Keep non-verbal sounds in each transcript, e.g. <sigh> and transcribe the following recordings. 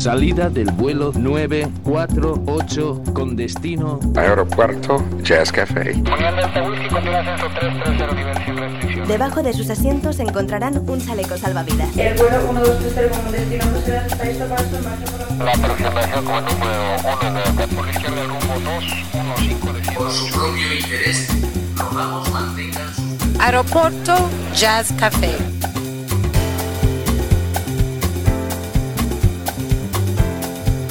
Salida del vuelo 948 con destino Aeropuerto Jazz Café. Debajo de sus asientos encontrarán un chaleco salvavidas. El vuelo 1230 con destino La aproximación con número 1 por izquierda rumbo 215 Por su propio interés, rogamos mantengan su... Aeropuerto Jazz Café.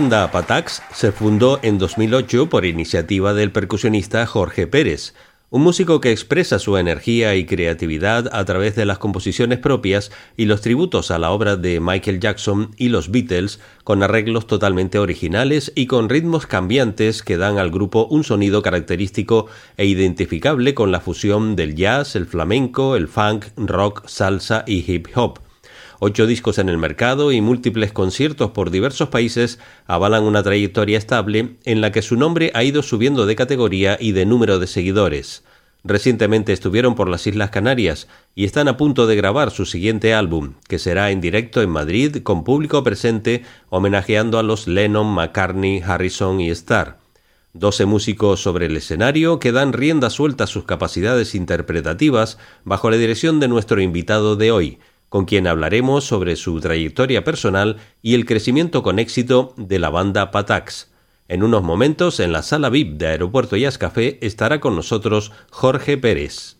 Banda Patax se fundó en 2008 por iniciativa del percusionista Jorge Pérez, un músico que expresa su energía y creatividad a través de las composiciones propias y los tributos a la obra de Michael Jackson y los Beatles, con arreglos totalmente originales y con ritmos cambiantes que dan al grupo un sonido característico e identificable con la fusión del jazz, el flamenco, el funk, rock, salsa y hip hop. Ocho discos en el mercado y múltiples conciertos por diversos países avalan una trayectoria estable en la que su nombre ha ido subiendo de categoría y de número de seguidores. Recientemente estuvieron por las Islas Canarias y están a punto de grabar su siguiente álbum, que será en directo en Madrid con público presente homenajeando a los Lennon, McCartney, Harrison y Starr. Doce músicos sobre el escenario que dan rienda suelta a sus capacidades interpretativas bajo la dirección de nuestro invitado de hoy, con quien hablaremos sobre su trayectoria personal y el crecimiento con éxito de la banda Patax. En unos momentos, en la sala VIP de Aeropuerto Jazz Café, estará con nosotros Jorge Pérez.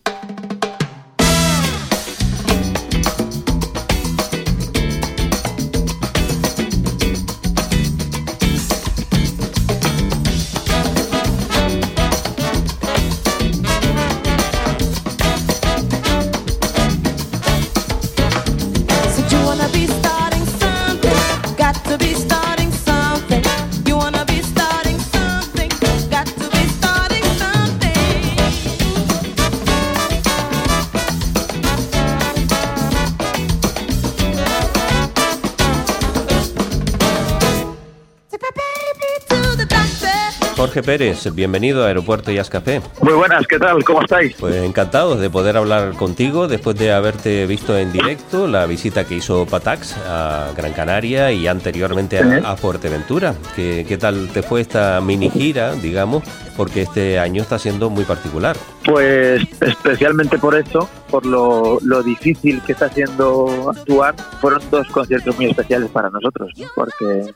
Jorge Pérez, bienvenido a Aeropuerto Jazz Café. Muy buenas, ¿qué tal? ¿Cómo estáis? Pues encantados de poder hablar contigo después de haberte visto en directo la visita que hizo Patax a Gran Canaria y anteriormente a, a Fuerteventura. ¿Qué, ¿Qué tal te fue esta mini gira, digamos? Porque este año está siendo muy particular. Pues especialmente por eso, por lo, lo difícil que está siendo actuar, fueron dos conciertos muy especiales para nosotros, ¿no? porque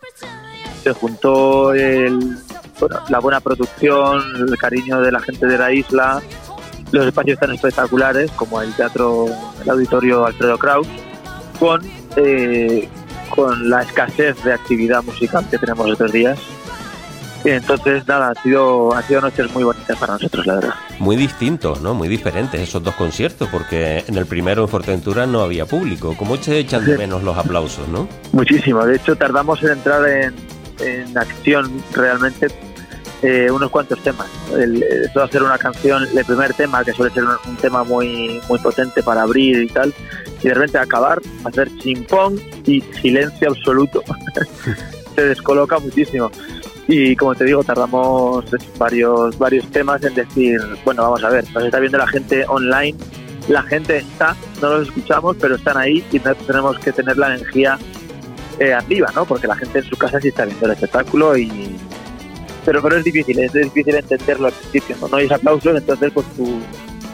se juntó el, bueno, la buena producción, el cariño de la gente de la isla, los espacios tan espectaculares como el teatro, el auditorio Alfredo Kraus, con, eh, con la escasez de actividad musical que tenemos estos días. Y entonces, nada, ha sido, ha sido noches muy bonitas para nosotros, la verdad. Muy distintos, ¿no? Muy diferentes esos dos conciertos, porque en el primero en Fuerteventura no había público. ¿Cómo se echan de menos los aplausos, no? Muchísimo. De hecho, tardamos en entrar en, en acción realmente eh, unos cuantos temas. El, eso de hacer una canción, el primer tema, que suele ser un, un, tema muy, muy potente para abrir y tal, y de repente acabar, hacer chimpón y silencio absoluto. <laughs> se descoloca muchísimo. Y como te digo, tardamos varios, varios temas en decir, bueno, vamos a ver, nos está viendo la gente online, la gente está, no los escuchamos, pero están ahí y tenemos que tener la energía eh, arriba, ¿no? Porque la gente en su casa sí está viendo el espectáculo y... Pero, pero es difícil, es difícil entenderlo al principio, ¿no? No hay aplausos, entonces pues tu,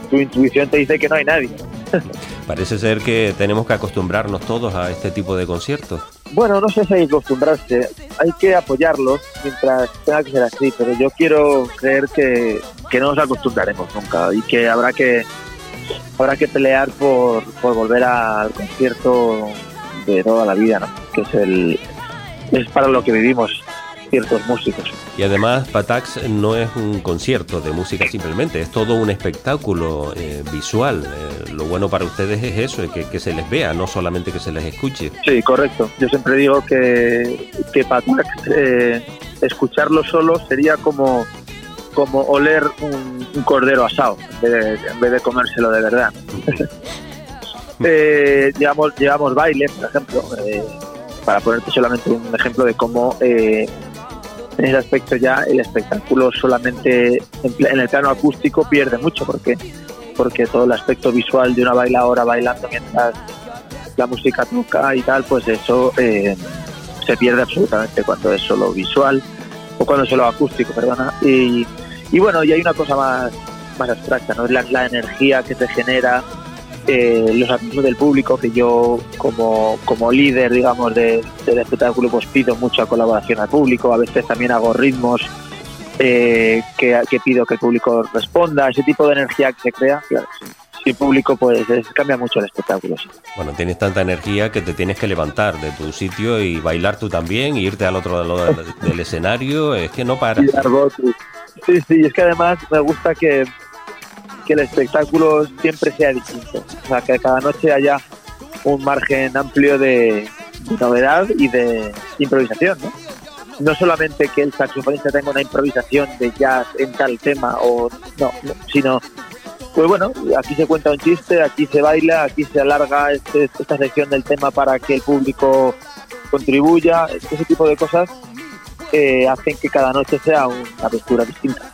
tu intuición te dice que no hay nadie. <laughs> Parece ser que tenemos que acostumbrarnos todos a este tipo de conciertos. Bueno, no sé si hay que acostumbrarse, hay que apoyarlos mientras tenga que ser así, pero yo quiero creer que, que no nos acostumbraremos nunca y que habrá que habrá que pelear por, por volver al concierto de toda la vida, ¿no? que es el es para lo que vivimos ciertos músicos. Y además, Patax no es un concierto de música simplemente, es todo un espectáculo eh, visual. Eh, lo bueno para ustedes es eso, que, que, se les vea, no solamente que se les escuche. Sí, correcto. Yo siempre digo que, que Patax, eh, escucharlo solo sería como, como oler un, un cordero asado, en vez, de, en vez de comérselo de verdad. <laughs> eh, llevamos, llevamos baile, por ejemplo, eh, para ponerte solamente un ejemplo de cómo eh, en ese aspecto ya el espectáculo solamente en, en, el plano acústico pierde mucho porque porque todo el aspecto visual de una bailadora bailando mientras la música toca y tal pues eso eh, se pierde absolutamente cuando es solo visual o cuando es solo acústico perdona. Y, y bueno y hay una cosa más más abstracta no es la, la energía que te genera eh, los aplausos del público, que yo como, como líder, digamos, de, del espectáculo, pues pido mucha colaboración al público, a veces también hago ritmos eh, que, que, pido que el público responda, ese tipo de energía que se crea, claro, sin público pues es, cambia mucho el espectáculo. Sí. Bueno, tienes tanta energía que te tienes que levantar de tu sitio y bailar tú también, e irte al otro lado del, del escenario, es que no para. Sí, sí, es que además me gusta que que el espectáculo siempre sea distinto. O sea, que cada noche haya un margen amplio de, novedad y de improvisación, ¿no? No solamente que el saxofonista tenga una improvisación de jazz en tal tema, o no, no sino, pues bueno, aquí se cuenta un chiste, aquí se baila, aquí se alarga este, esta sección del tema para que el público contribuya, ese tipo de cosas eh, hacen que cada noche sea una aventura distinta.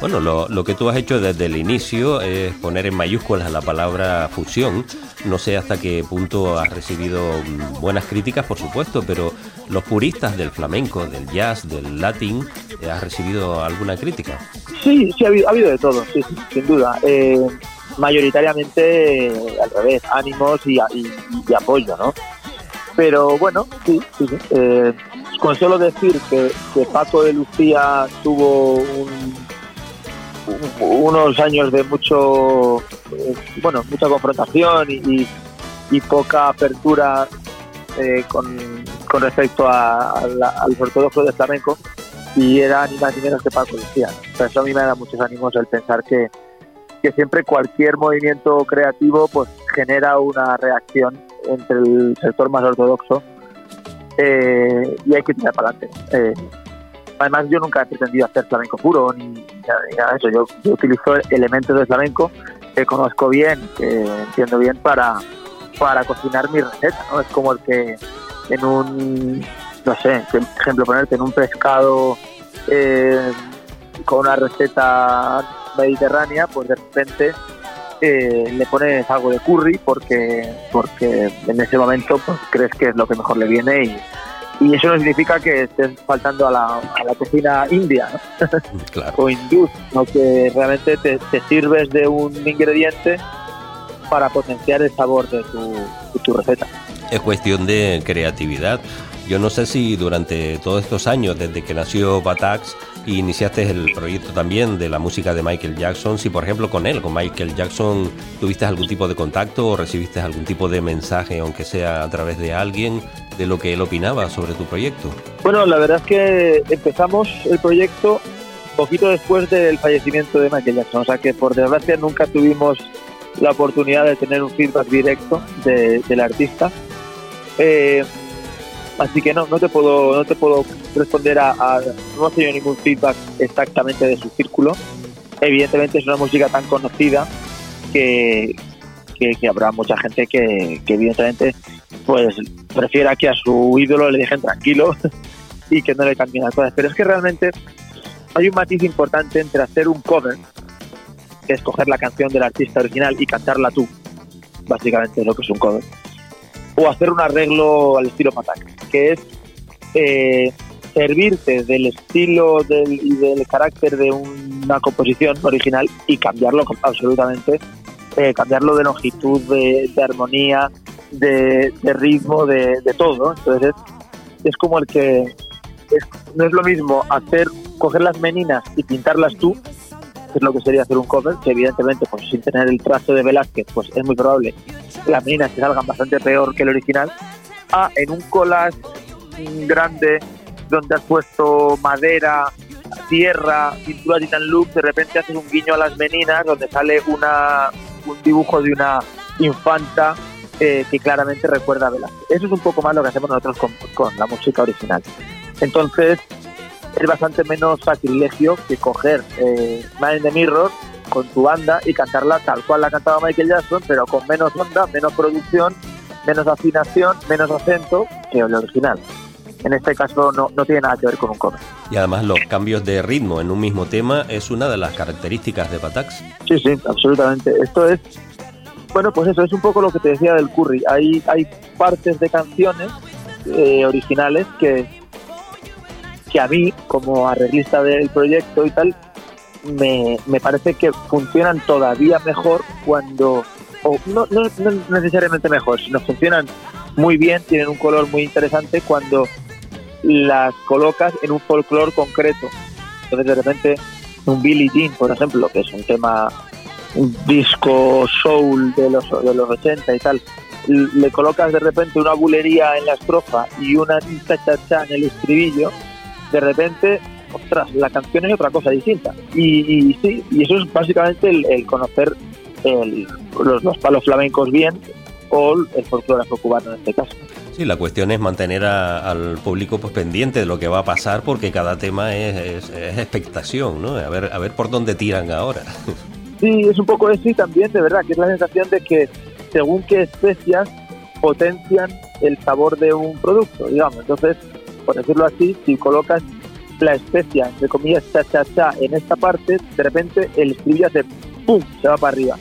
Bueno, lo, lo, que tú has hecho desde el inicio es poner en mayúsculas la palabra fusión. No sé hasta qué punto has recibido buenas críticas, por supuesto, pero los puristas del flamenco, del jazz, del latín, ¿has recibido alguna crítica? Sí, sí, ha habido, ha habido de todo, sí, sin duda. Eh, mayoritariamente eh, al revés, ánimos y, y, apoyo, ¿no? Pero bueno, sí, sí, sí. Eh, con solo decir que, que Paco de Lucía tuvo un unos años de mucho bueno mucha confrontación y, y poca apertura eh, con, con, respecto a, a, la, los del flamenco y era ni más ni menos que Paco decía Por eso a mí me da muchos ánimos el pensar que, que siempre cualquier movimiento creativo pues genera una reacción entre el sector más ortodoxo eh, y hay que tirar para adelante eh, además yo nunca he pretendido hacer flamenco puro ni, ni nada de eso. Yo, utilizo elementos de flamenco que conozco bien, que entiendo bien para, para cocinar mi receta, ¿no? Es como el que en un, no sé, por ejemplo, ponerte en un pescado eh, con una receta mediterránea, pues de repente eh, le pones algo de curry porque porque en ese momento pues crees que es lo que mejor le viene y y eso no significa que estés faltando a la, a la cocina india ¿no? <laughs> claro. o hindú, sino que realmente te, te, sirves de un ingrediente para potenciar el sabor de tu, de tu receta. Es cuestión de creatividad. Yo no sé si durante todos estos años, desde que nació Batax, y iniciaste el proyecto también de la música de Michael Jackson, si por ejemplo con él, con Michael Jackson, tuviste algún tipo de contacto o recibiste algún tipo de mensaje, aunque sea a través de alguien, de lo que él opinaba sobre tu proyecto. Bueno, la verdad es que empezamos el proyecto poquito después del fallecimiento de Michael Jackson, o sea que por desgracia nunca tuvimos la oportunidad de tener un feedback directo de, del artista. Eh, así que no, no te puedo, no te puedo responder a, no he tenido ningún feedback exactamente de su círculo. Evidentemente es una música tan conocida que, que, habrá mucha gente que, que, evidentemente pues prefiera que a su ídolo le dejen tranquilo <laughs> y que no le cambien las cosas. Pero es que realmente hay un matiz importante entre hacer un cover, que es coger la canción del artista original y cantarla tú, básicamente es lo que es un cover, o hacer un arreglo al estilo Patak, que es eh, servirte del estilo del, y del carácter de una composición original y cambiarlo absolutamente, eh, cambiarlo de longitud, de, armonía, de, ritmo, de, todo. Entonces es, es como el que no es lo mismo hacer, coger las meninas y pintarlas tú, que es lo que sería hacer un cover, que evidentemente pues sin tener el trazo de Velázquez, pues es muy probable que las meninas te salgan bastante peor que el original, ah, en un collage grande donde has puesto madera, tierra, pintura Titan Look, de repente haces un guiño a las meninas donde sale una, un dibujo de una infanta eh, que claramente recuerda a Velázquez. Eso es un poco más lo que hacemos nosotros con, con la música original. Entonces, es bastante menos sacrilegio que coger eh, Man in the Mirror con tu banda y cantarla tal cual la cantaba Michael Jackson, pero con menos onda, menos producción, menos afinación, menos acento que el original. En este caso no, no tiene nada que ver con un cover. Y además los cambios de ritmo en un mismo tema es una de las características de Patax. Sí, sí, absolutamente. Esto es, bueno, pues eso es un poco lo que te decía del curry. Hay, hay partes de canciones eh, originales que, que a mí, como arreglista del proyecto y tal, me, me parece que funcionan todavía mejor cuando, o no, no, necesariamente mejor, sino funcionan muy bien, tienen un color muy interesante cuando las colocas en un folclore concreto. Entonces de repente un Billie Jean, por ejemplo, que es un tema un disco soul de los, de los 80 y tal, le colocas de repente una bulería en la estrofa y una cha-cha-cha en el estribillo, de repente, ostras, la canción es otra cosa distinta. Y, sí, y eso es básicamente el conocer el- los, los palos flamencos bien o el folclore afrocubano en este caso. Sí, la cuestión es mantener a- al público pues pendiente de lo que va a pasar porque cada tema es, es- es expectación, ¿no? A ver, a ver por dónde tiran ahora. <laughs> Sí, es un poco eso y también de verdad que es la sensación de que según qué especias potencian el sabor de un producto, digamos. Entonces, por decirlo así, si colocas la especia, entre comillas, cha cha cha en esta parte, de repente el estribillo hace ¡pum! se va para arriba.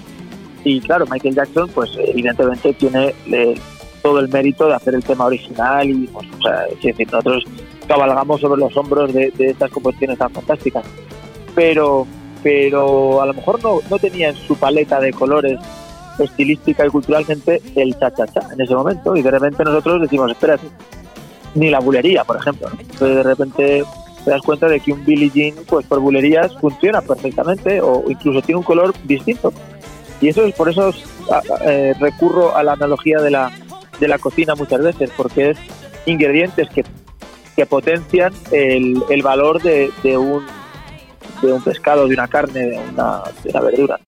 Y claro, Michael Jackson, pues evidentemente tiene eh, todo el mérito de hacer el tema original y, pues, o sea, decir, nosotros cabalgamos sobre los hombros de, estas composiciones tan fantásticas. Pero, pero a lo mejor no, no tenía en su paleta de colores estilística y culturalmente el cha-cha-cha en ese momento y de repente nosotros decimos, espérate, ni la bulería, por ejemplo. Entonces de repente te das cuenta de que un Billie Jean, pues por bulerías funciona perfectamente o incluso tiene un color distinto. Y eso es por eso a- a- eh, recurro a la analogía de la, de la cocina muchas veces, porque es ingredientes que, que potencian el, el valor de, de un, de un pescado, de una carne, de una, de una verdura.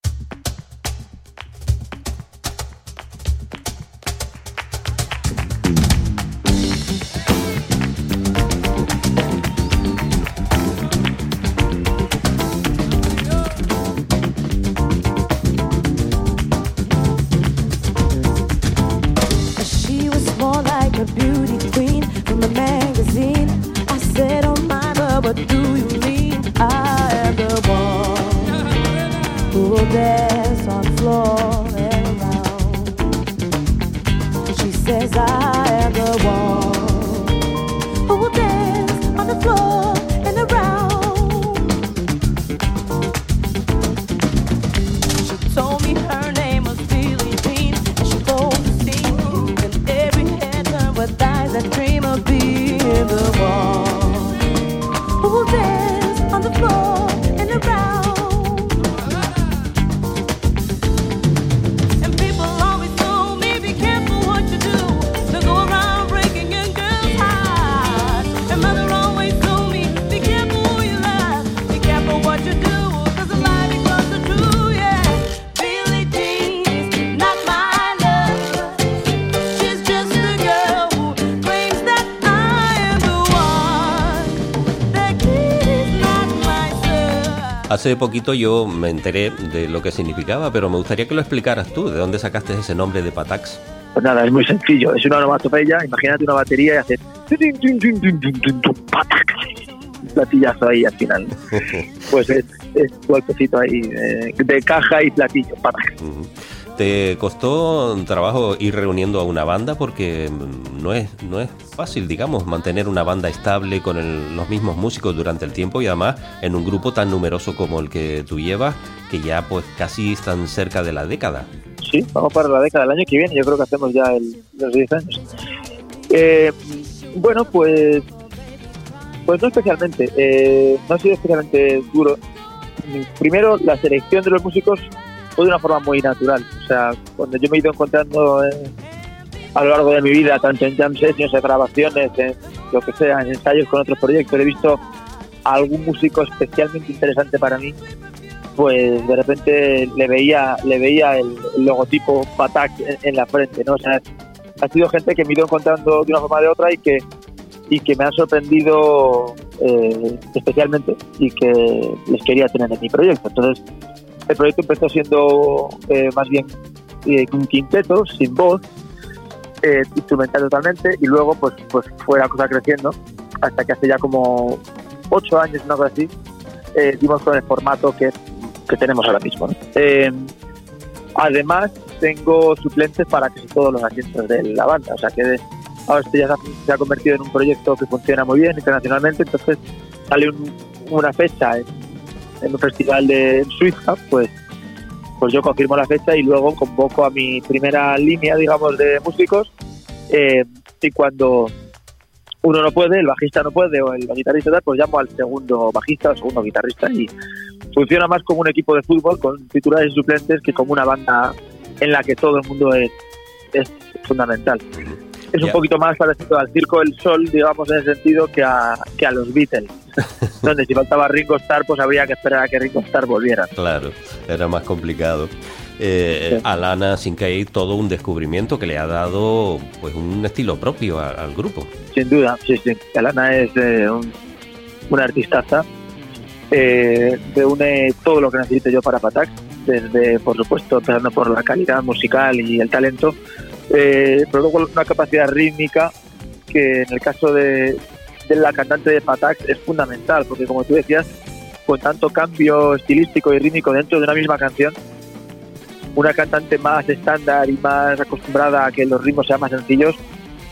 Hace poquito yo me enteré de lo que significaba, pero me gustaría que lo explicaras tú. ¿De dónde sacaste ese nombre de Patax? Pues nada, es muy sencillo. Es una onomatopeya. Imagínate una batería y hace tin, tin, tin, tin, tin, tin, tum, patac. un platillazo ahí al final. <laughs> Pues es, es golpecito ahí eh, de caja y platillo. patac. ¿Te costó trabajo ir reuniendo a una banda? Porque mm, no es, no es fácil, digamos, mantener una banda estable con el- los mismos músicos durante el tiempo y además en un grupo tan numeroso como el que tú llevas, que ya pues casi están cerca de la década. Sí, vamos para la década del año que viene. Yo creo que hacemos ya el- los 10 años. Eh, bueno, pues pues no especialmente. Eh, no ha sido especialmente duro. Primero, la selección de los músicos fue de una forma muy natural. O sea, cuando yo me he ido encontrando eh, a lo largo de mi vida, tanto en jam sessions, en grabaciones, en lo que sea, en ensayos con otros proyectos, he visto a algún músico especialmente interesante para mí, pues de repente le veía, le veía el, el logotipo Patak en, en la frente, ¿no? O sea, ha sido gente que me he ido encontrando de una forma o de otra y que y que me han sorprendido eh, especialmente y que les quería tener en mi proyecto. Entonces, el proyecto empezó siendo eh, más bien eh, un quinteto, sin voz, eh, instrumental totalmente, y luego pues, pues fue la cosa creciendo hasta que hace ya como ocho años, una cosa así, eh, dimos con el formato que, que tenemos ahora mismo. Eh, además, tengo suplentes para casi todos los asientos de la banda, o sea que ahora este ya se ha, se ha convertido en un proyecto que funciona muy bien internacionalmente, entonces sale un- una fecha en, en un festival de Suiza, pues pues yo confirmo la fecha y luego convoco a mi primera línea, digamos, de músicos eh, y cuando uno no puede, el bajista no puede o el guitarrista tal, pues llamo al segundo bajista o segundo guitarrista y funciona más como un equipo de fútbol con titulares y suplentes que como una banda en la que todo el mundo es, es fundamental. Es un poquito más parecido al Circo del Sol, digamos, en ese sentido, que a, que a los Beatles, <laughs> donde si faltaba Ringo Starr, pues habría que esperar a que Ringo Starr volviera. Claro, era más complicado. Eh, Alana Sinkei, todo un descubrimiento que le ha dado pues un estilo propio a- al grupo. Sin duda, sí, sí. Alana es eh, un, una artistaza. Eh, reúne todo lo que necesito yo para Patak, desde, por supuesto, empezando por la calidad musical y el talento, eh, pero luego una capacidad rítmica que en el caso de, de la cantante de Patak es fundamental, porque como tú decías, con tanto cambio estilístico y rítmico dentro de una misma canción, una cantante más estándar y más acostumbrada a que los ritmos sean más sencillos,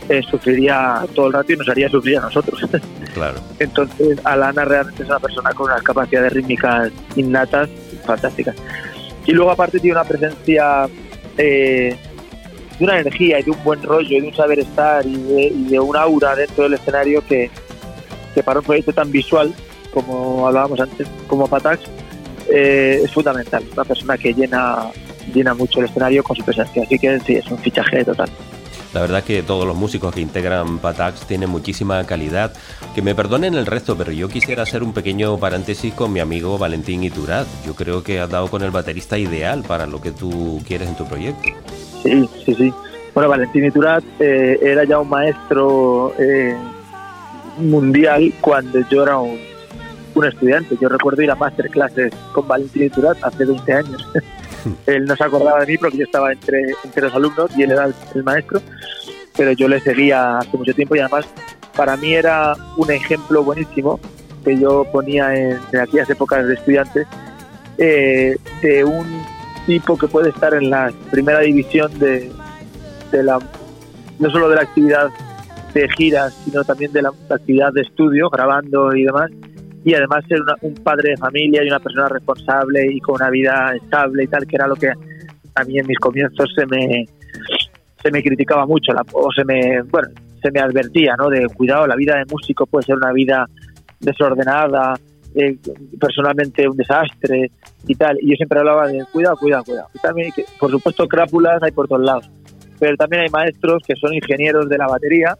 eh, sufriría todo el rato y nos haría sufrir a nosotros. <laughs> Claro. Entonces, Alana realmente es una persona con unas capacidades rítmicas innatas fantásticas. Y luego, aparte, tiene una presencia eh, de una energía y de un buen rollo y de un saber estar y de, y de un aura dentro del escenario que, que para un proyecto tan visual como hablábamos antes, como Patax, eh, es fundamental. Es una persona que llena, llena mucho el escenario con su presencia. Así que sí, es un fichaje total. La verdad que todos los músicos que integran Patax tienen muchísima calidad. Que me perdonen el resto, pero yo quisiera hacer un pequeño paréntesis con mi amigo Valentín Iturat. Yo creo que has dado con el baterista ideal para lo que tú quieres en tu proyecto. Sí, sí, sí. Bueno, Valentín Iturat eh, era ya un maestro eh, mundial cuando yo era un, un estudiante. Yo recuerdo ir a masterclasses con Valentín Iturat hace 20 años. <laughs> él no se acordaba de mí porque yo estaba entre, entre los alumnos y él era el, el maestro, pero yo le seguía hace mucho tiempo y además para mí era un ejemplo buenísimo que yo ponía en, en aquellas épocas de estudiante eh, de un tipo que puede estar en la primera división de, de la no solo de la actividad de giras sino también de la actividad de estudio grabando y demás. Y además ser una- un padre de familia y una persona responsable y con una vida estable y tal que era lo que a mí en mis comienzos se me se me criticaba mucho la- o se me bueno se me advertía no de cuidado la vida de músico puede ser una vida desordenada eh, personalmente un desastre y tal y yo siempre hablaba de cuidado cuidado cuidado y también que, por supuesto crápulas hay por todos lados pero también hay maestros que son ingenieros de la batería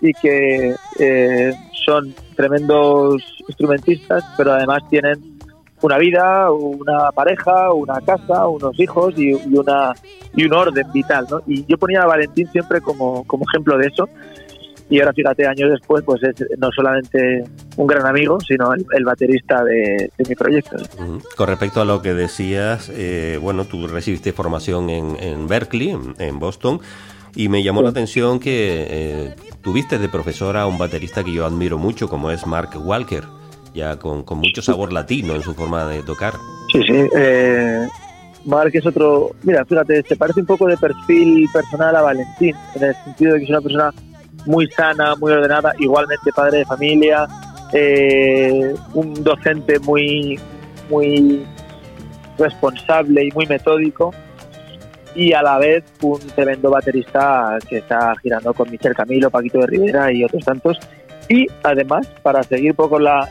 y que eh, son tremendos instrumentistas pero además tienen una vida, una pareja, una casa, unos hijos y, y una y un orden vital, ¿no? Y yo ponía a Valentín siempre como, como ejemplo de eso. Y ahora fíjate, años después, pues es no solamente un gran amigo, sino el, baterista de, mi proyecto. Con respecto a lo que decías, eh, bueno, tú recibiste formación en, en Berkeley, en Boston, y me llamó la atención que eh, tuviste de profesora a un baterista que yo admiro mucho, como es Mark Walker, ya con, con mucho sabor latino en su forma de tocar. Sí, sí. Eh, Mark es otro. Mira, fíjate, se parece un poco de perfil personal a Valentín, en el sentido de que es una persona muy sana, muy ordenada, igualmente padre de familia, eh, un docente muy, muy responsable y muy metódico, y a la vez un tremendo baterista que está girando con Michel Camilo, Paquito de Rivera y otros tantos. Y además, para seguir un poco la,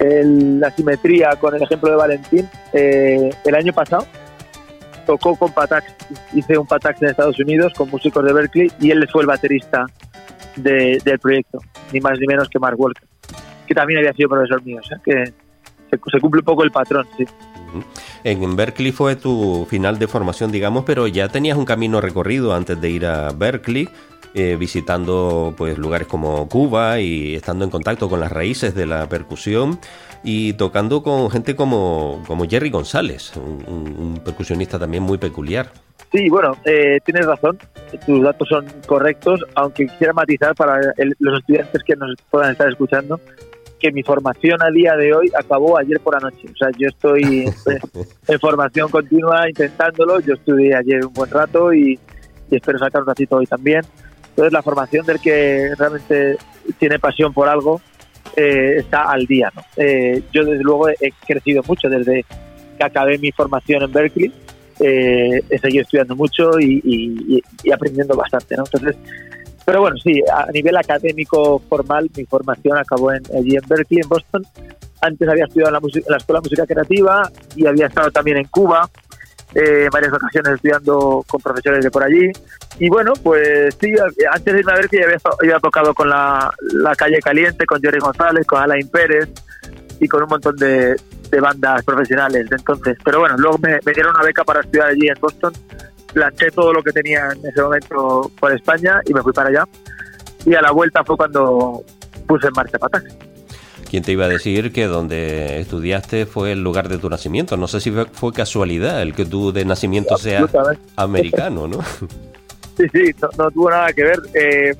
la simetría con el ejemplo de Valentín, eh, el año pasado tocó con Patax, hice un Patax en Estados Unidos con músicos de Berkeley y él fue el baterista de- del proyecto, ni más ni menos que Mark Walker, que también había sido profesor mío, o sea que se, cumple un poco el patrón, sí. En Berkeley fue tu final de formación, digamos, pero ya tenías un camino recorrido antes de ir a Berkeley, eh, visitando pues lugares como Cuba y estando en contacto con las raíces de la percusión y tocando con gente como, como Jerry González, un, percusionista también muy peculiar. Sí, bueno, eh, tienes razón, tus datos son correctos, aunque quisiera matizar para los estudiantes que nos puedan estar escuchando que mi formación a día de hoy acabó ayer por la noche. O sea, yo estoy <laughs> en formación continua intentándolo. Yo estudié ayer un buen rato y, y espero sacar un ratito hoy también. Entonces, la formación del que realmente tiene pasión por algo eh, está al día. ¿no? Eh, yo, desde luego, he crecido mucho desde que acabé mi formación en Berkeley. Eh, he seguido estudiando mucho y, y- y- y aprendiendo bastante. ¿no? Entonces, pero bueno, sí, a nivel académico formal, mi formación acabó en, allí en Berkeley, en Boston. Antes había estudiado en la, en la Escuela de Música Creativa y había estado también en Cuba, eh, en varias ocasiones estudiando con profesores de por allí. Y bueno, pues sí, antes de irme a Berkeley había, había tocado con la, la Calle Caliente, con Jerry González, con Alain Pérez y con un montón de, de bandas profesionales de entonces. Pero bueno, luego me, me dieron una beca para estudiar allí en Boston planché todo lo que tenía en ese momento por España y me fui para allá. Y a la vuelta fue cuando puse en marcha Patax. ¿Quién te iba a decir que donde estudiaste fue el lugar de tu nacimiento? No sé si fue, casualidad el que tú de nacimiento seas Absolutamente. americano, ¿no? <laughs> Sí, sí, no, no tuvo nada que ver. Eh,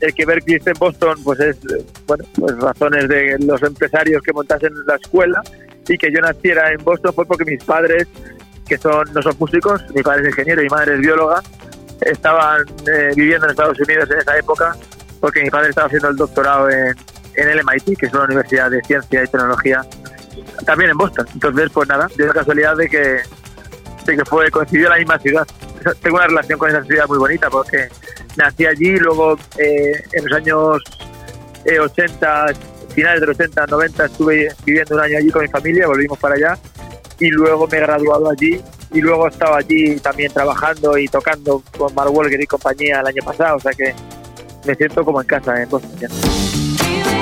el que Berkeley esté en Boston, pues es, bueno, pues razones de los empresarios que montasen la escuela y que yo naciera en Boston fue porque mis padres, que son no son músicos, mi padre es ingeniero y mi madre es bióloga, estaban eh, viviendo en Estados Unidos en esa época porque mi padre estaba haciendo el doctorado en, en el MIT, que es una universidad de ciencia y tecnología, también en Boston. Entonces, pues nada, dio la casualidad de que, de que fue coincidió la misma ciudad. Tengo una relación con esa ciudad muy bonita porque nací allí, luego eh, en los años eh, 80, finales de los 80, 90, estuve viviendo un año allí con mi familia, volvimos para allá y luego me he graduado allí y luego he estado allí también trabajando y tocando con Mark Walker y compañía el año pasado, o sea que me siento como en casa en Boston. ya.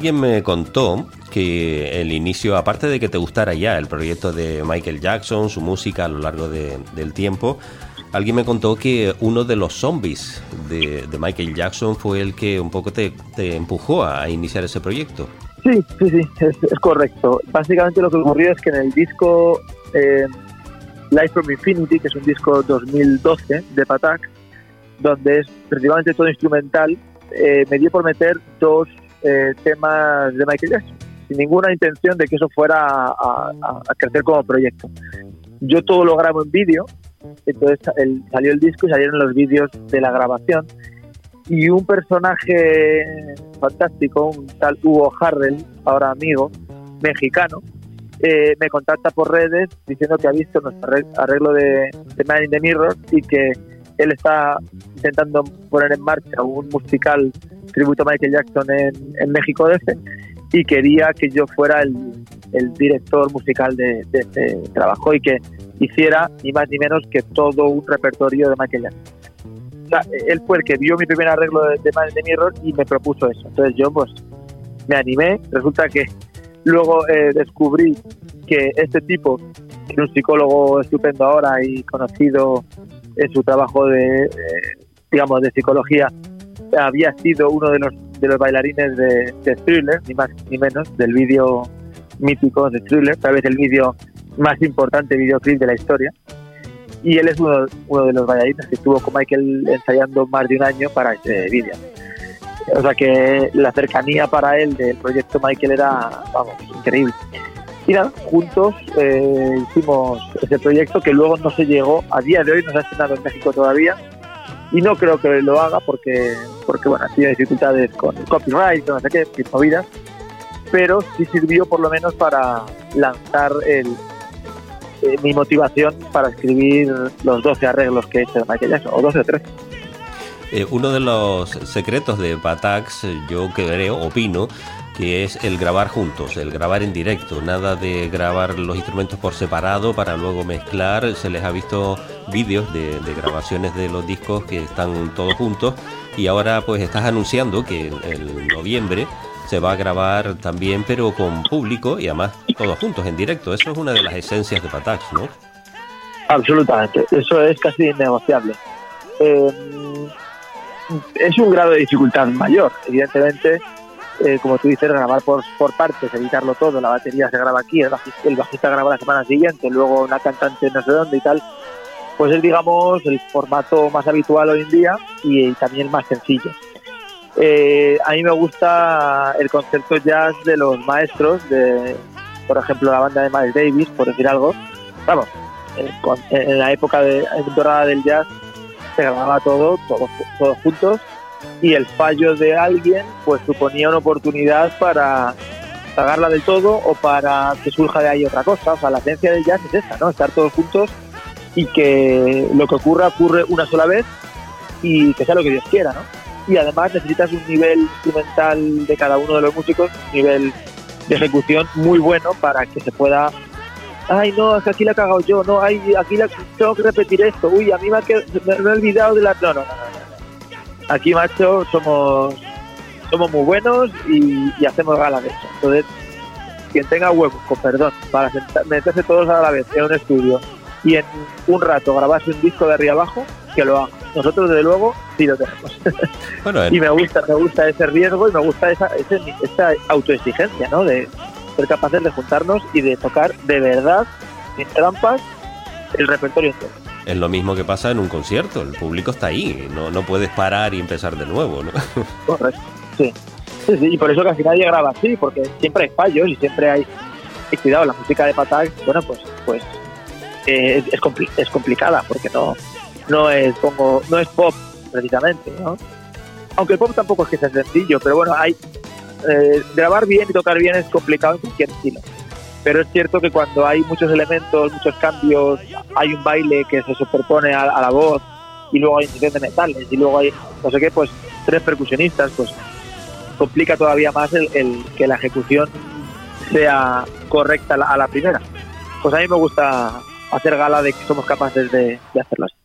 Alguien me contó que el inicio, aparte de que te gustara ya el proyecto de Michael Jackson, su música a lo largo de- del tiempo, alguien me contó que uno de los zombies de, de Michael Jackson fue el que un poco te, te empujó a iniciar ese proyecto. Sí, sí, sí, es, es correcto. Básicamente lo que ocurrió es que en el disco eh, Life from Infinity, que es un disco 2012 de Patak, donde es prácticamente todo instrumental, eh, me dio por meter dos eh, temas de Michael Jackson, sin ninguna intención de que eso fuera a, a- crecer como proyecto. Yo todo lo grabo en vídeo, entonces salió el disco y salieron los vídeos de la grabación y un personaje fantástico, un tal Hugo Harrell, ahora amigo, mexicano, eh, me contacta por redes diciendo que ha visto nuestro arreg- arreglo de, de in the Mirror y que él está intentando poner en marcha un musical tributo a Michael Jackson en, en México DF y quería que yo fuera el, director musical de, de este trabajo y que hiciera ni más ni menos que todo un repertorio de Michael Jackson. Él fue el que vio mi primer arreglo de, de the Mirror y me propuso eso. Entonces yo pues me animé. Resulta que luego eh, descubrí que este tipo, que es un psicólogo estupendo ahora y conocido en su trabajo de, eh, digamos, de psicología, había sido uno de los, de los bailarines de, de Thriller, ni más ni menos, del vídeo mítico de Thriller, tal vez el vídeo más importante videoclip de la historia. Y él es uno, uno de los bailarines que estuvo con Michael ensayando más de un año para este vídeo. O sea que la cercanía para él del proyecto Michael era, vamos, increíble. Y nada, juntos eh, hicimos ese proyecto que luego no se llegó, a día de hoy no se ha estrenado en México todavía. Y no creo que lo haga porque, porque bueno, ha tenido dificultades con el copyright, no sé qué, movidas. Pero sí sirvió por lo menos para lanzar el, eh, mi motivación para escribir los 12 arreglos que he hecho de Michael o 12 o 13. Eh, uno de los secretos de Patax, yo creo, opino, que es el grabar juntos, el grabar en directo, nada de grabar los instrumentos por separado para luego mezclar. Se les ha visto vídeos de, grabaciones de los discos que están todos juntos y ahora pues estás anunciando que en, en noviembre se va a grabar también, pero con público y además todos juntos en directo. Eso es una de las esencias de Patax, ¿no? Absolutamente, eso es casi innegociable. Eh, es un grado de dificultad mayor, evidentemente, eh, como tú dices, grabar por, por partes, editarlo todo, la batería se graba aquí, el bajista, el bajista graba la semana siguiente, luego una cantante no sé dónde y tal, pues es, digamos, el formato más habitual hoy en día y, y también más sencillo. Eh, a mí me gusta el concepto jazz de los maestros, de, por ejemplo, la banda de Miles Davis, por decir algo. Vamos, eh, con- en la época de, en dorada del jazz se grababa todo, todos, todos juntos, y el fallo de alguien pues suponía una oportunidad para pagarla del todo o para que surja de ahí otra cosa. O sea, la esencia del jazz es esa, ¿no? Estar todos juntos y que lo que ocurra ocurre una sola vez y que sea lo que Dios quiera, ¿no? Y además necesitas un nivel instrumental de cada uno de los músicos, un nivel de ejecución muy bueno para que se pueda ay no, es que aquí la he cagado yo, no, ay, aquí la, tengo que repetir esto, uy, a mí me, ha qued- me, me he olvidado de la... No, no, no, no. Aquí, macho, somos, somos muy buenos y, y hacemos gala de eso. Entonces, quien tenga huevos, con perdón, para sentar- meterse todos a la vez en un estudio y en un rato grabarse un disco de arriba abajo, que lo haga. Nosotros, desde luego, sí lo tenemos. <laughs> Bueno, y me gusta, me gusta ese riesgo y me gusta esa, ese- esa autoexigencia, ¿no? De ser capaces de juntarnos y de tocar de verdad, sin trampas, el repertorio entero. Es lo mismo que pasa en un concierto, el público está ahí, no, no puedes parar y empezar de nuevo, ¿no? <laughs> Correcto, sí. Sí, sí, y por eso casi nadie graba así, porque siempre hay fallos y siempre hay... Cuidado, la música de Patak, bueno, pues pues eh, es, es compli- es complicada, porque no no es pongo, no es pop, precisamente, ¿no? Aunque el pop tampoco es que sea sencillo, pero bueno, hay eh, grabar bien y tocar bien es complicado en cualquier estilo. Pero es cierto que cuando hay muchos elementos, muchos cambios, hay un baile que se superpone a, a la voz y luego hay un de metales y luego hay no sé qué, pues tres percusionistas, pues complica todavía más el, que la ejecución sea correcta a la, a la primera. Pues a mí me gusta hacer gala de que somos capaces de, de hacerlo así.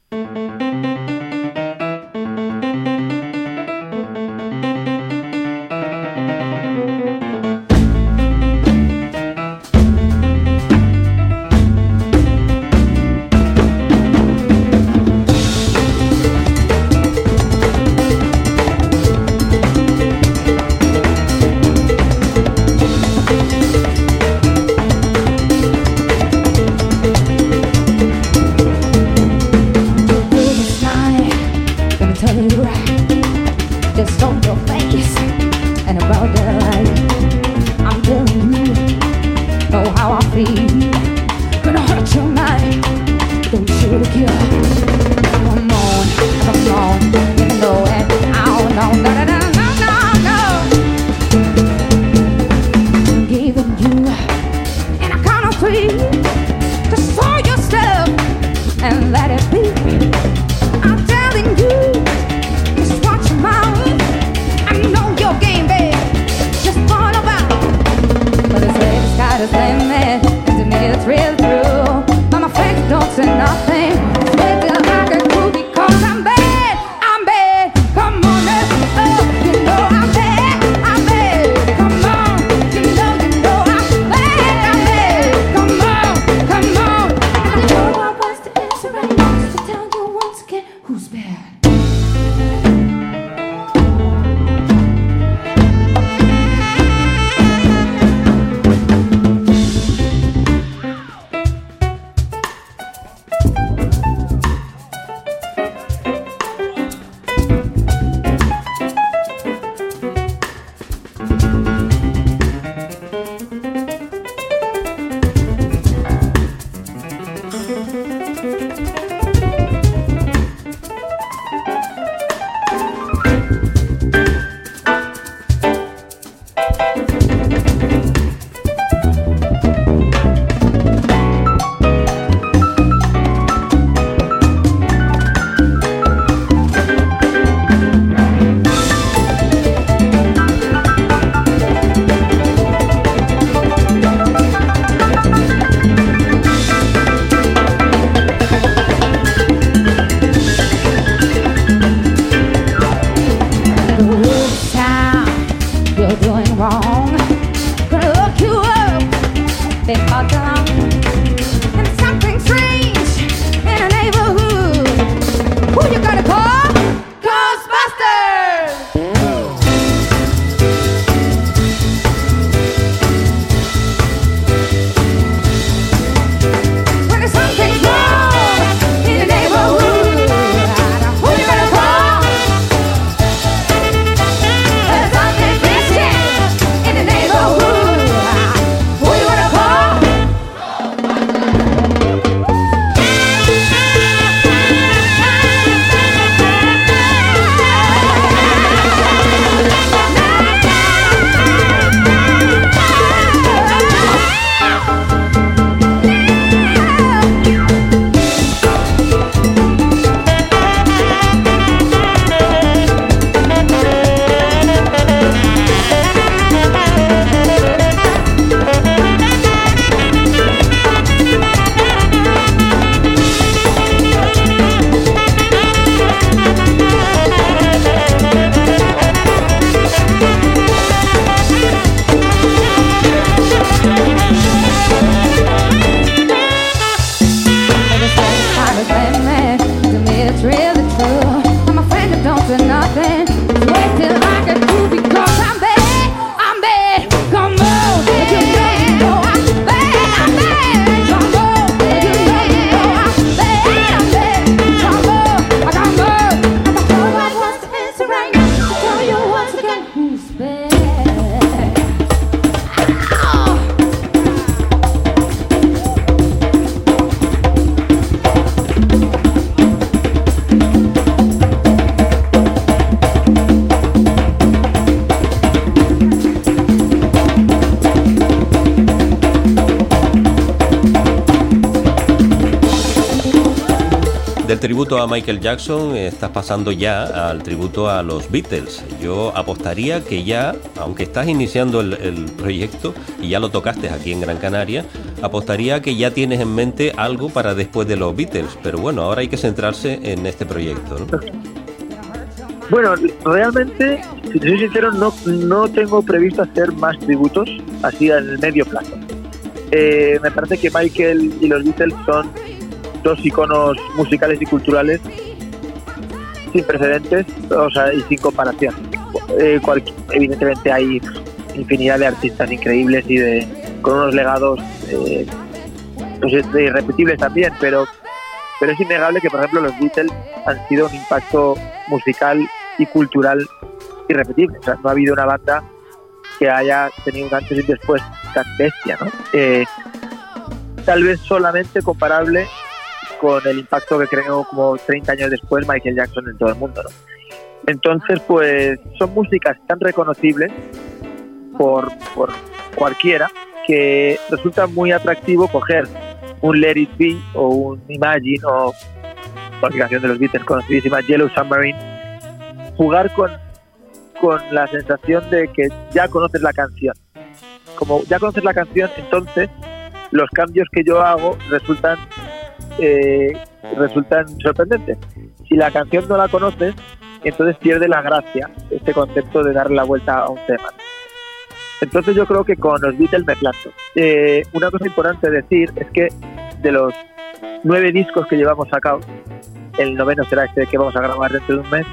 Michael Jackson estás pasando ya al tributo a los Beatles. Yo apostaría que ya, aunque estás iniciando el, proyecto y ya lo tocaste aquí en Gran Canaria, apostaría que ya tienes en mente algo para después de los Beatles. Pero bueno, ahora hay que centrarse en este proyecto. ¿no? Bueno, realmente, si soy sincero, no, no tengo previsto hacer más tributos así el medio plazo. Eh, me parece que Michael y los Beatles son dos iconos musicales y culturales sin precedentes o sea, y sin comparación. Eh, evidentemente hay infinidad de artistas increíbles y de con unos legados eh, pues, irrepetibles también, pero pero es innegable que, por ejemplo, los Beatles han sido un impacto musical y cultural irrepetible. O sea, no ha habido una banda que haya tenido un antes y después tan bestia, ¿no? Eh, tal vez solamente comparable con el impacto que creó como 30 años después Michael Jackson en todo el mundo. ¿no? Entonces, pues son músicas tan reconocibles por, por cualquiera que resulta muy atractivo coger un Let It Be o un Imagine o cualquier canción de los Beatles conocidísima, Yellow Submarine, jugar con, con la sensación de que ya conoces la canción. Como ya conoces la canción, entonces los cambios que yo hago resultan eh, resultan sorprendentes. Si la canción no la conoces, entonces pierde la gracia este concepto de darle la vuelta a un tema. Entonces yo creo que con los Beatles me planto. Eh, una cosa importante decir es que de los nueve discos que llevamos sacados, el noveno será este que vamos a grabar dentro de un mes,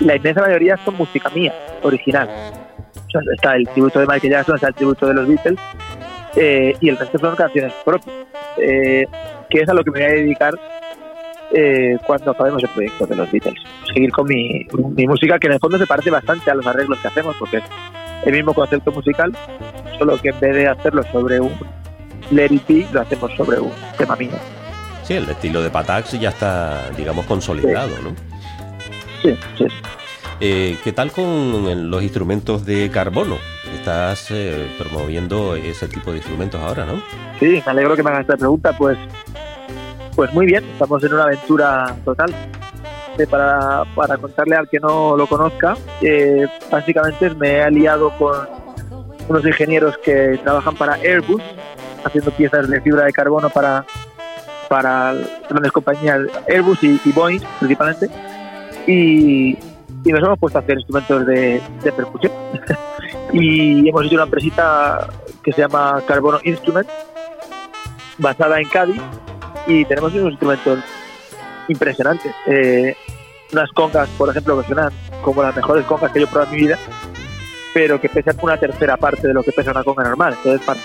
la inmensa mayoría son música mía, original. Está el tributo de Michael Jackson, está el tributo de los Beatles, eh, y el resto son canciones propias, eh, que es a lo que me voy a dedicar eh, cuando acabemos el proyecto de los Beatles. Seguir con mi, mi música, que en el fondo se parece bastante a los arreglos que hacemos, porque es el mismo concepto musical, solo que en vez de hacerlo sobre un Let It Be, lo hacemos sobre un tema mío. Sí, el estilo de Patax ya está, digamos, consolidado, ¿no? Sí, sí. Eh, ¿Qué tal con los instrumentos de carbono? Estás eh, promoviendo ese tipo de instrumentos ahora, ¿no? Sí, me alegro que me hagas esta pregunta, pues, pues muy bien, estamos en una aventura total. Eh, para, para contarle al que no lo conozca, eh, básicamente me he aliado con unos ingenieros que trabajan para Airbus, haciendo piezas de fibra de carbono para, para grandes compañías Airbus y, y Boeing principalmente, y, y nos hemos puesto a hacer instrumentos de, de percusión. <laughs> y hemos hecho una empresita que se llama Carbono Instrument, basada en Cádiz, y tenemos unos instrumentos impresionantes. Eh, unas congas, por ejemplo, que suenan como las mejores congas que yo he probado en mi vida, pero que pesan una tercera parte de lo que pesa una conga normal. Entonces, para,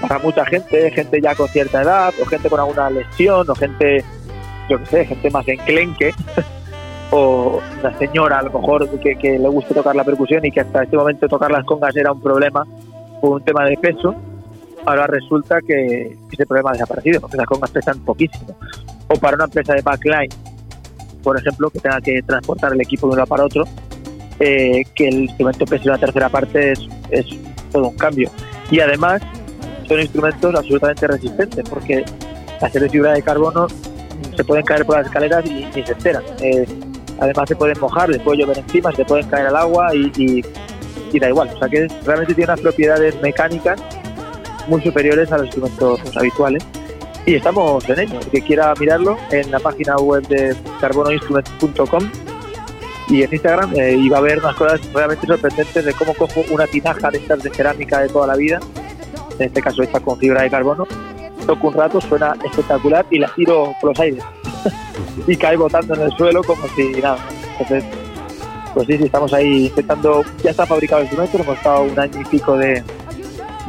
para mucha gente, gente ya con cierta edad, o gente con alguna lesión, o gente, yo qué sé, gente más enclenque, <laughs> o una señora a lo mejor que, le guste tocar la percusión y que hasta este momento tocar las congas era un problema por un tema de peso, ahora resulta que ese problema ha desaparecido porque las congas pesan poquísimo. O para una empresa de backline, por ejemplo, que tenga que transportar el equipo de un lado para otro, eh, que el instrumento pese una tercera parte es, es todo un cambio. Y además son instrumentos absolutamente resistentes porque ser de fibra de carbono se pueden caer por las escaleras y se enteran. Además se pueden mojar, les puede llover encima, se pueden caer al agua y, da igual. O sea que realmente tiene unas propiedades mecánicas muy superiores a los instrumentos habituales. Y estamos en ello. El que quiera mirarlo en la página web de carbonoinstrument.com y en Instagram eh, y va a ver unas cosas realmente sorprendentes de cómo cojo una tinaja de estas de cerámica de toda la vida, en este caso hecha con fibra de carbono, toco un rato, suena espectacular y la tiro por los aires <laughs> y cae botando en el suelo como si nada. Entonces, pues sí, sí, estamos ahí intentando, ya está fabricado el instrumento, hemos estado un año y pico de,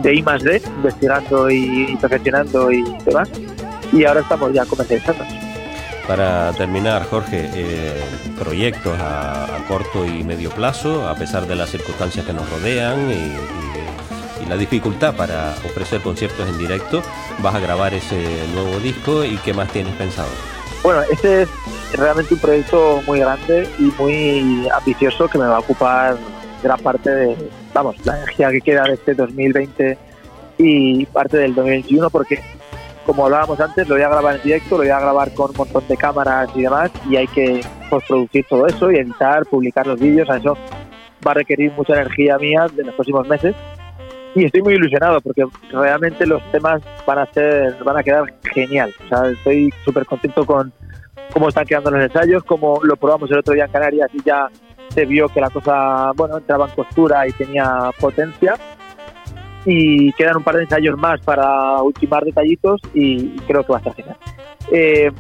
de I más D, investigando y, y perfeccionando y demás, y ahora estamos ya comercializando. Para terminar, Jorge, eh, proyectos a, a corto y medio plazo, a pesar de las circunstancias que nos rodean y, y- la dificultad para ofrecer conciertos en directo, vas a grabar ese nuevo disco y qué más tienes pensado. Bueno, este es realmente un proyecto muy grande y muy ambicioso que me va a ocupar gran parte de, vamos, la energía que queda de este 2020 y parte del 2021 porque como hablábamos antes, lo voy a grabar en directo, lo voy a grabar con un montón de cámaras y demás y hay que postproducir todo eso y editar, publicar los vídeos, a eso va a requerir mucha energía mía de los próximos meses y estoy muy ilusionado porque realmente los temas van a ser van a quedar genial. O sea estoy súper contento con cómo están quedando los ensayos cómo lo probamos el otro día en Canarias y ya se vio que la cosa bueno entraba en costura y tenía potencia. Y quedan un par de ensayos más para ultimar detallitos y creo que va a estar genial. Eh,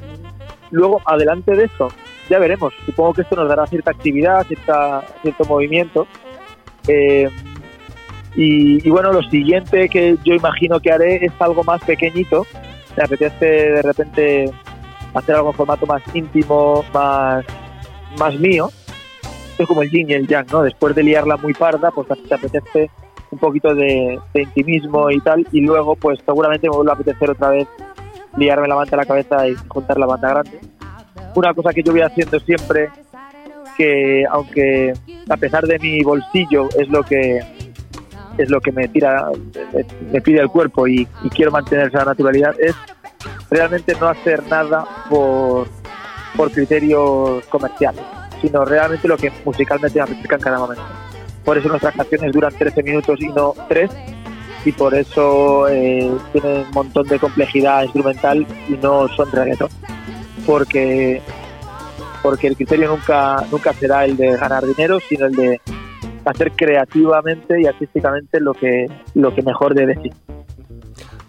luego adelante de eso ya veremos. Supongo que esto nos dará cierta actividad cierta, cierto movimiento. Eh, y, y bueno, lo siguiente que yo imagino que haré es algo más pequeñito. Me apetece de repente hacer algo en formato más íntimo, más, más mío. Es como el yin y el yang, ¿no? Después de liarla muy parda, pues te apetece un poquito de, de intimismo y tal. Y luego, pues seguramente me vuelve a apetecer otra vez liarme la manta a la cabeza y juntar la banda grande. Una cosa que yo voy haciendo siempre, que aunque a pesar de mi bolsillo es lo que es lo que me tira, me, pide el cuerpo y, quiero mantener esa naturalidad, es realmente no hacer nada por, por criterios comerciales, sino realmente lo que musicalmente me apetezca en cada momento. Por eso nuestras canciones duran 13 minutos y no 3, y por eso eh, tienen un montón de complejidad instrumental y no son reggaeton. Porque, porque el criterio nunca, nunca será el de ganar dinero, sino el de hacer creativamente y artísticamente lo que, lo que mejor debe sí.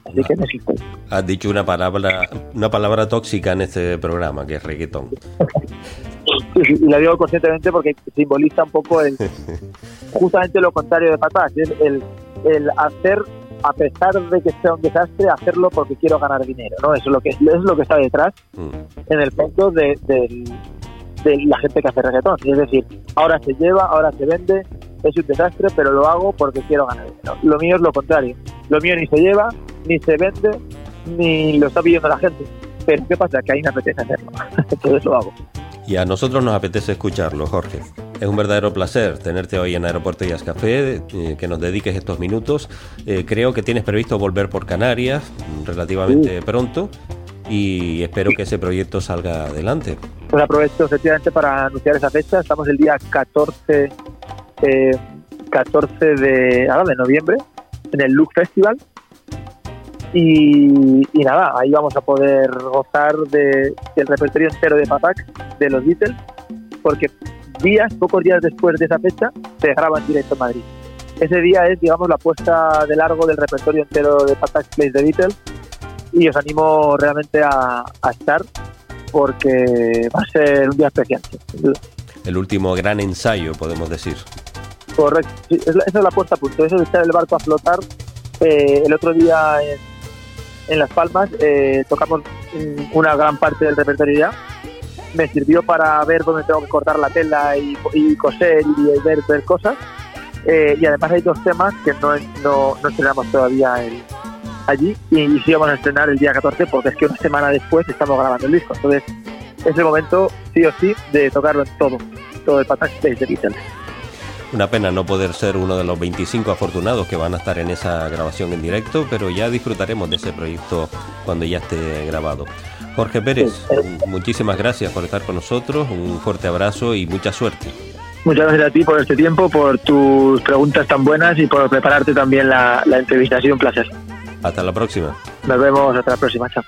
Así que no existe. Has dicho una palabra, una palabra tóxica en este programa, que es reggaetón. Y la digo conscientemente porque simboliza un poco el, <laughs> justamente lo contrario de patas, es el, el hacer a pesar de que sea un desastre, hacerlo porque quiero ganar dinero, ¿no? Eso es lo que es lo que está detrás, en el fondo de, de- de la gente que hace reggaetón. Es decir, ahora se lleva, ahora se vende, es un desastre, pero lo hago porque quiero ganar dinero. Lo mío es lo contrario. Lo mío ni se lleva, ni se vende, ni lo está pidiendo la gente. Pero ¿qué pasa? Que ahí me apetece hacerlo. <laughs> Entonces lo hago. Y a nosotros nos apetece escucharlo, Jorge. Es un verdadero placer tenerte hoy en Aeropuerto Jazz Café, eh, que nos dediques estos minutos. Eh, creo que tienes previsto volver por Canarias mm, relativamente pronto y espero que ese proyecto salga adelante. Pues aprovecho efectivamente para anunciar esa fecha. Estamos el día 14, eh, 14 de, ahora, de noviembre en el Look Festival. Y, nada, ahí vamos a poder gozar de- del repertorio entero de Patak, de los Beatles, porque días, pocos días después de esa fecha, se graba en directo en Madrid. Ese día es, digamos, la puesta de largo del repertorio entero de Patak Place de Beatles y os animo realmente a, a estar porque va a ser un día especial. El último gran ensayo, podemos decir. Correcto, sí, es la- esa es la puesta a punto, eso de echar el barco a flotar. eh, el otro día en, Las Palmas eh, tocamos una gran parte del repertorio ya. Me sirvió para ver dónde tengo que cortar la tela y, coser y ver, ver cosas. Eh, y además hay dos temas que no, no, no estrenamos todavía en- allí y, y sí vamos a estrenar el día 14 porque es que una semana después estamos grabando el disco. Entonces es el momento, sí o sí, de tocarlo en todo, todo el Patak Space de Beatles. Una pena no poder ser uno de los 25 afortunados que van a estar en esa grabación en directo, pero ya disfrutaremos de ese proyecto cuando ya esté grabado. Jorge Pérez, muchísimas gracias por estar con nosotros, un fuerte abrazo y mucha suerte. Muchas gracias a ti por este tiempo, por tus preguntas tan buenas y por prepararte también la, la entrevista. Ha sido un placer. Hasta la próxima. Nos vemos hasta la próxima. Chao.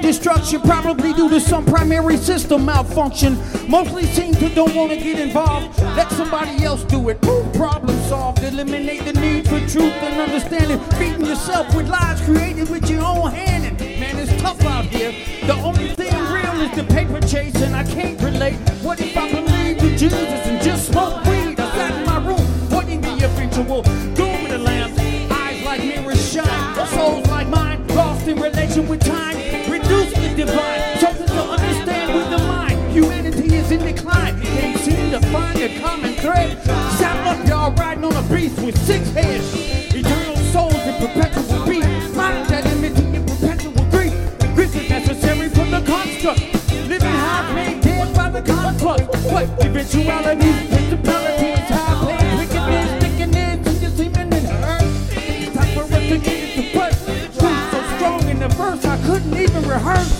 Destruction, probably due to some primary system malfunction. Mostly seem to don't want to get involved. Let somebody else do it. Problem solved. Eliminate the need for truth and understanding. Feeding yourself with lies created with your own hand. And man, it's tough out here. The only thing real is the paper chase, and I can't relate. What if I believe in Jesus and just smoke weed? I sat in my room, the eventual doom of the lamb. Eyes like mirrors shine, souls like mine, lost in relation with time. The divine, something to understand with the mind. Humanity is in decline, can't seem to find a common thread. Saddle up, y'all riding on a beast with six heads. Eternal souls in perpetual beat, mind that enmity in perpetual grief. Grief is necessary for the construct. Living high, made dead by the construct. What eventuality, wickedness. Time for so strong in the verse, I couldn't even rehearse.